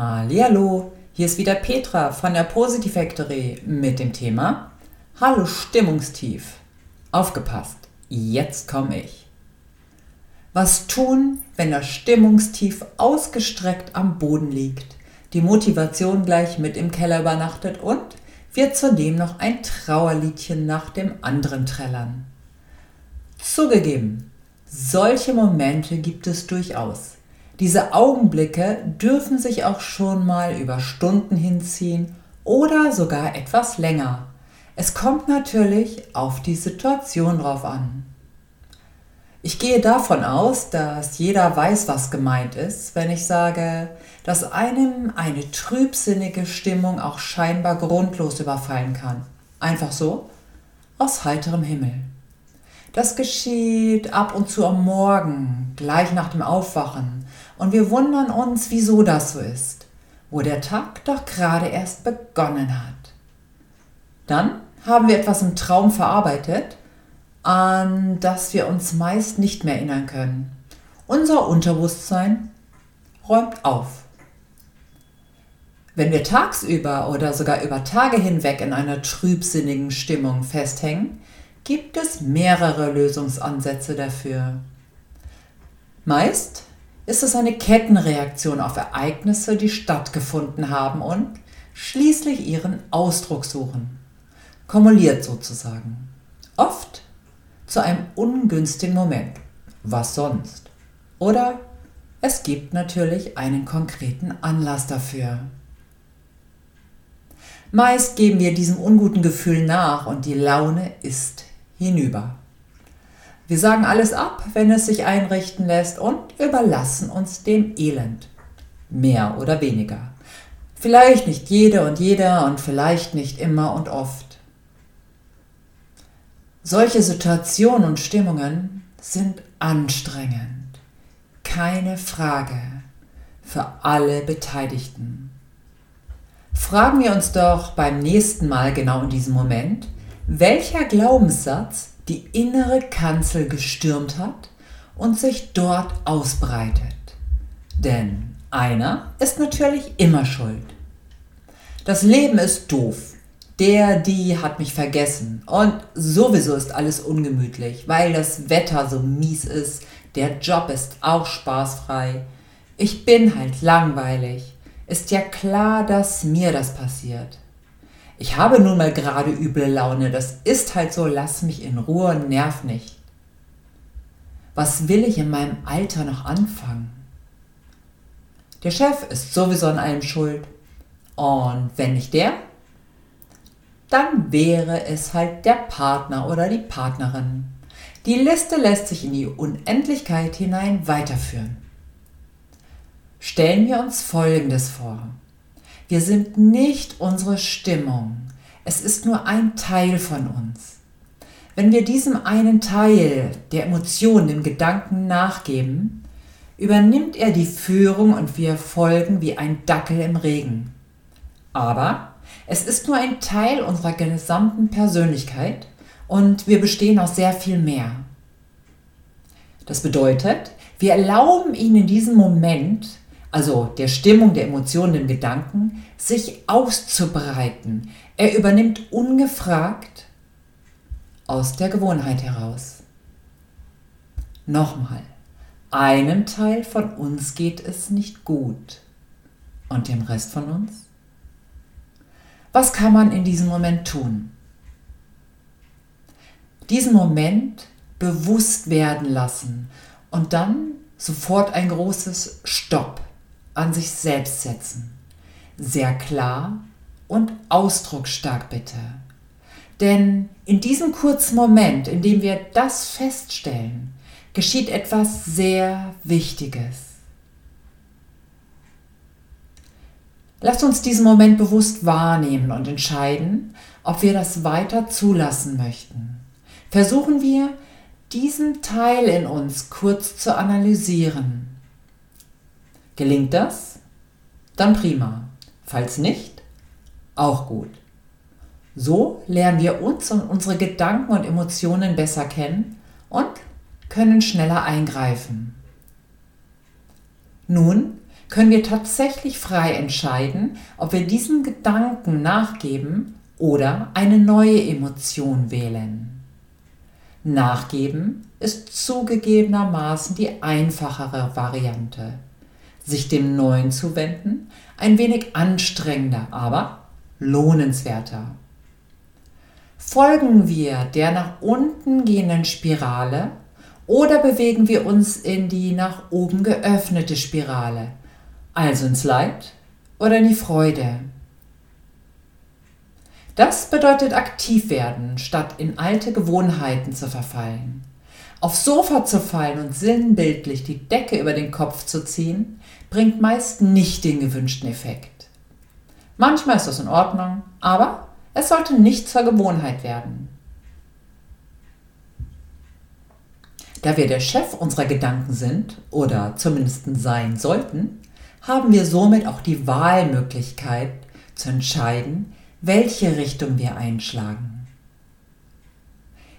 Hallo, hier ist wieder Petra von der Positive Factory mit dem Thema Hallo Stimmungstief. Aufgepasst, jetzt komme ich. Was tun, wenn das Stimmungstief ausgestreckt am Boden liegt, die Motivation gleich mit im Keller übernachtet und wir zudem noch ein Trauerliedchen nach dem anderen trällern? Zugegeben, solche Momente gibt es durchaus. Diese Augenblicke dürfen sich auch schon mal über Stunden hinziehen oder sogar etwas länger. Es kommt natürlich auf die Situation drauf an. Ich gehe davon aus, dass jeder weiß, was gemeint ist, wenn ich sage, dass einem eine trübsinnige Stimmung auch scheinbar grundlos überfallen kann. Einfach so, aus heiterem Himmel. Das geschieht ab und zu am Morgen, gleich nach dem Aufwachen, und wir wundern uns, wieso das so ist, wo der Tag doch gerade erst begonnen hat. Dann haben wir etwas im Traum verarbeitet, an das wir uns meist nicht mehr erinnern können. Unser Unterbewusstsein räumt auf. Wenn wir tagsüber oder sogar über Tage hinweg in einer trübsinnigen Stimmung festhängen, gibt es mehrere Lösungsansätze dafür. Meist ist es eine Kettenreaktion auf Ereignisse, die stattgefunden haben und schließlich ihren Ausdruck suchen. Kumuliert sozusagen. Oft zu einem ungünstigen Moment. Was sonst? Oder es gibt natürlich einen konkreten Anlass dafür. Meist geben wir diesem unguten Gefühl nach und die Laune ist hinüber. Wir sagen alles ab, wenn es sich einrichten lässt und überlassen uns dem Elend. Mehr oder weniger. Vielleicht nicht jede und jeder und vielleicht nicht immer und oft. Solche Situationen und Stimmungen sind anstrengend. Keine Frage. Für alle Beteiligten. Fragen wir uns doch beim nächsten Mal genau in diesem Moment, welcher Glaubenssatz die innere Kanzel gestürmt hat und sich dort ausbreitet. Denn einer ist natürlich immer schuld. Das Leben ist doof. Der, die hat mich vergessen. Und sowieso ist alles ungemütlich, weil das Wetter so mies ist. Der Job ist auch spaßfrei. Ich bin halt langweilig. Ist ja klar, dass mir das passiert. Ich habe nun mal gerade üble Laune, das ist halt so, lass mich in Ruhe, nerv nicht. Was will ich in meinem Alter noch anfangen? Der Chef ist sowieso an allem schuld. Und wenn nicht der, dann wäre es halt der Partner oder die Partnerin. Die Liste lässt sich in die Unendlichkeit hinein weiterführen. Stellen wir uns Folgendes vor. Wir sind nicht unsere Stimmung. Es ist nur ein Teil von uns. Wenn wir diesem einen Teil der Emotionen, dem Gedanken nachgeben, übernimmt er die Führung und wir folgen wie ein Dackel im Regen. Aber es ist nur ein Teil unserer gesamten Persönlichkeit und wir bestehen aus sehr viel mehr. Das bedeutet, wir erlauben ihn in diesem Moment also der Stimmung, der Emotionen, dem Gedanken, sich auszubreiten. Er übernimmt ungefragt aus der Gewohnheit heraus. Nochmal, einem Teil von uns geht es nicht gut. Und dem Rest von uns? Was kann man in diesem Moment tun? Diesen Moment bewusst werden lassen und dann sofort ein großes Stopp an sich selbst setzen. Sehr klar und ausdrucksstark bitte. Denn in diesem kurzen Moment, in dem wir das feststellen, geschieht etwas sehr Wichtiges. Lasst uns diesen Moment bewusst wahrnehmen und entscheiden, ob wir das weiter zulassen möchten. Versuchen wir, diesen Teil in uns kurz zu analysieren Gelingt das? Dann prima. Falls nicht, auch gut. So lernen wir uns und unsere Gedanken und Emotionen besser kennen und können schneller eingreifen. Nun können wir tatsächlich frei entscheiden, ob wir diesen Gedanken nachgeben oder eine neue Emotion wählen. Nachgeben ist zugegebenermaßen die einfachere Variante. Sich dem Neuen zu wenden, ein wenig anstrengender, aber lohnenswerter. Folgen wir der nach unten gehenden Spirale oder bewegen wir uns in die nach oben geöffnete Spirale, also ins Leid oder in die Freude? Das bedeutet aktiv werden, statt in alte Gewohnheiten zu verfallen. Aufs Sofa zu fallen und sinnbildlich die Decke über den Kopf zu ziehen, bringt meist nicht den gewünschten Effekt. Manchmal ist das in Ordnung, aber es sollte nicht zur Gewohnheit werden. Da wir der Chef unserer Gedanken sind oder zumindest sein sollten, haben wir somit auch die Wahlmöglichkeit zu entscheiden, welche Richtung wir einschlagen.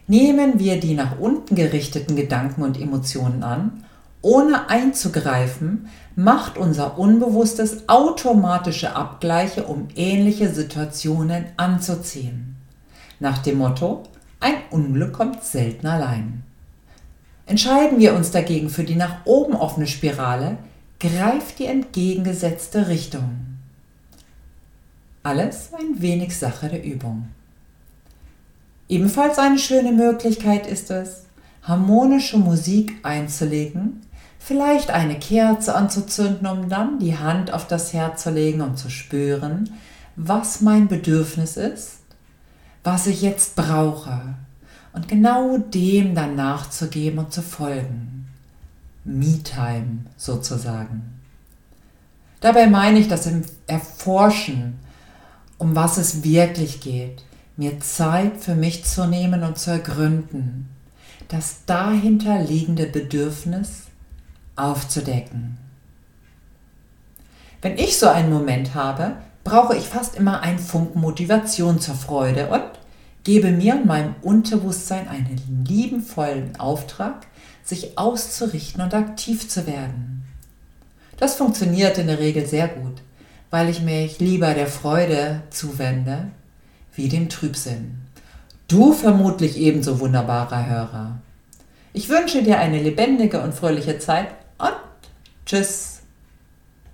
Nehmen wir die nach unten gerichteten Gedanken und Emotionen an, ohne einzugreifen, macht unser Unbewusstes automatische Abgleiche, um ähnliche Situationen anzuziehen. Nach dem Motto, ein Unglück kommt selten allein. Entscheiden wir uns dagegen für die nach oben offene Spirale, greift die entgegengesetzte Richtung. Alles ein wenig Sache der Übung. Ebenfalls eine schöne Möglichkeit ist es, harmonische Musik einzulegen, vielleicht eine Kerze anzuzünden, um dann die Hand auf das Herz zu legen und zu spüren, was mein Bedürfnis ist, was ich jetzt brauche, und genau dem dann nachzugeben und zu folgen. Me-Time sozusagen. Dabei meine ich das im Erforschen, um was es wirklich geht, mir Zeit für mich zu nehmen und zu ergründen, das dahinter liegende Bedürfnis aufzudecken. Wenn ich so einen Moment habe, brauche ich fast immer einen Funken Motivation zur Freude und Gebe mir und meinem Unterbewusstsein einen liebenvollen Auftrag, sich auszurichten und aktiv zu werden. Das funktioniert in der Regel sehr gut, weil ich mich lieber der Freude zuwende wie dem Trübsinn. Du vermutlich ebenso wunderbarer Hörer. Ich wünsche dir eine lebendige und fröhliche Zeit und tschüss.